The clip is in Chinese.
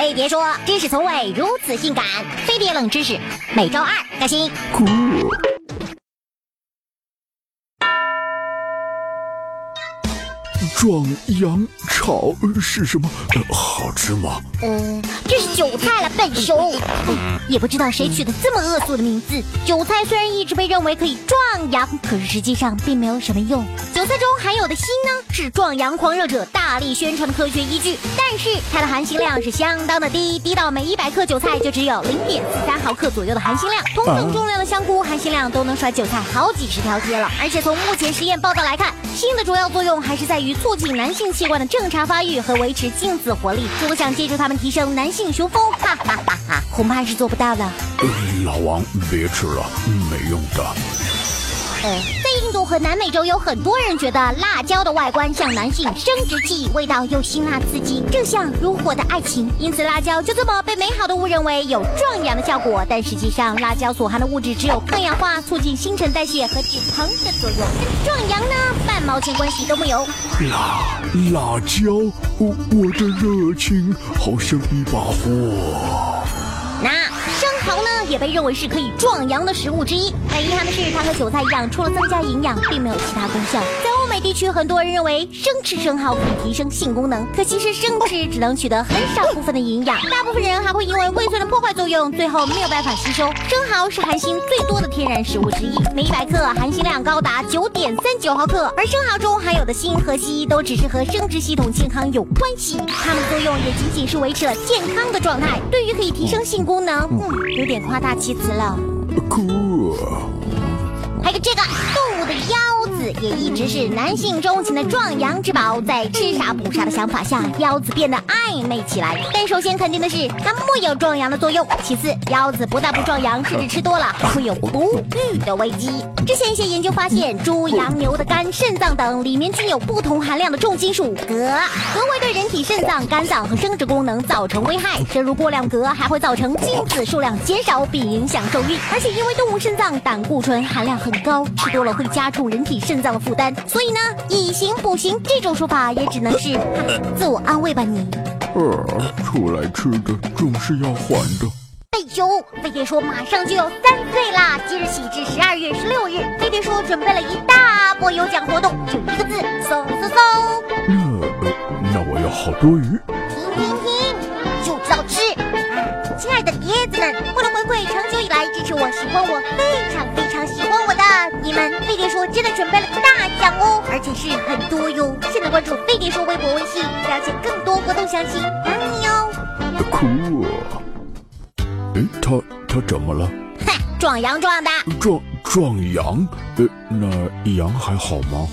飞碟说：“知识从未如此性感。”飞碟冷知识，每周二更新。壮阳炒是什么？呃，好吃吗？呃，这是韭菜了，笨熊。也不知道谁取的这么恶俗的名字。韭菜虽然一直被认为可以壮阳，可是实际上并没有什么用。韭菜中含有的锌呢，是壮阳狂热者大力宣传的科学依据，但是它的含锌量是相当的低，低到每一百克韭菜就只有零点四三毫克左右的含锌量。同等重量的香菇含锌量都能甩韭菜好几十条街了。而且从目前实验报道来看，锌的主要作用还是在于促进男性器官的正常发育和维持精子活力。如果想借助它们提升男性雄风，哈哈哈哈，恐怕是做不到的。呃老王，别吃了，没用的。呃，在印度和南美洲，有很多人觉得辣椒的外观像男性生殖器，味道又辛辣刺激，正像如火的爱情。因此，辣椒就这么被美好的误认为有壮阳的效果。但实际上，辣椒所含的物质只有抗氧化、促进新陈代谢和止疼的作用，壮阳呢半毛钱关系都没有。辣辣椒，我我的热情好像一把火。蚝呢，也被认为是可以壮阳的食物之一。但遗憾的是，它和韭菜一样，除了增加营养，并没有其他功效。在欧美地区，很多人认为生吃生蚝可以提升性功能，可其实生吃只能取得很少部分的营养，大部分人还会因为胃酸的破坏作用，最后没有办法吸收。生蚝是含锌最多的天然食物之一，每一百克含锌量高达九点三九毫克。而生蚝中含有的锌和硒都只是和生殖系统健康有关系，它们的作用也仅仅是维持了健康的状态。对于可以提升性功能，嗯，有点夸大其词了。酷。还有这个动物的腰子，也一直是男性钟情的壮阳之宝。在吃啥补啥的想法下，腰子变得暧昧起来。但首先肯定的是，它木有壮阳的作用。其次，腰子不但不壮阳，甚至吃多了还 会有不育的危机。之前一些研究发现，猪、羊、牛的肝、肾脏等里面均有不同含量的重金属镉，镉会对人体肾脏、肝脏和生殖功能造成危害。摄入过量镉还会造成精子数量减少，并影响受孕。而且因为动物肾脏胆固醇含量很高，吃多了会加重人体肾脏的负担，所以呢，以形补形这种说法也只能是 自我安慰吧你。呃，出来吃的总是要还的。哎呦，飞碟说马上就要三岁啦！即日起至十二月十六日，飞碟说准备了一大波有奖活动，就一个字，送送送！那呃，那我要好多鱼。停停停，就知道吃！啊，亲爱的碟子们，为了回馈长久以来支持我、喜欢我、非常非常你们，飞碟说真的准备了大奖哦，而且是很多哟！现在关注飞碟说微博、微信，了解更多活动详情，等你哦！酷。哎，他他怎么了？哼，壮阳壮的。壮壮阳？呃，那羊还好吗？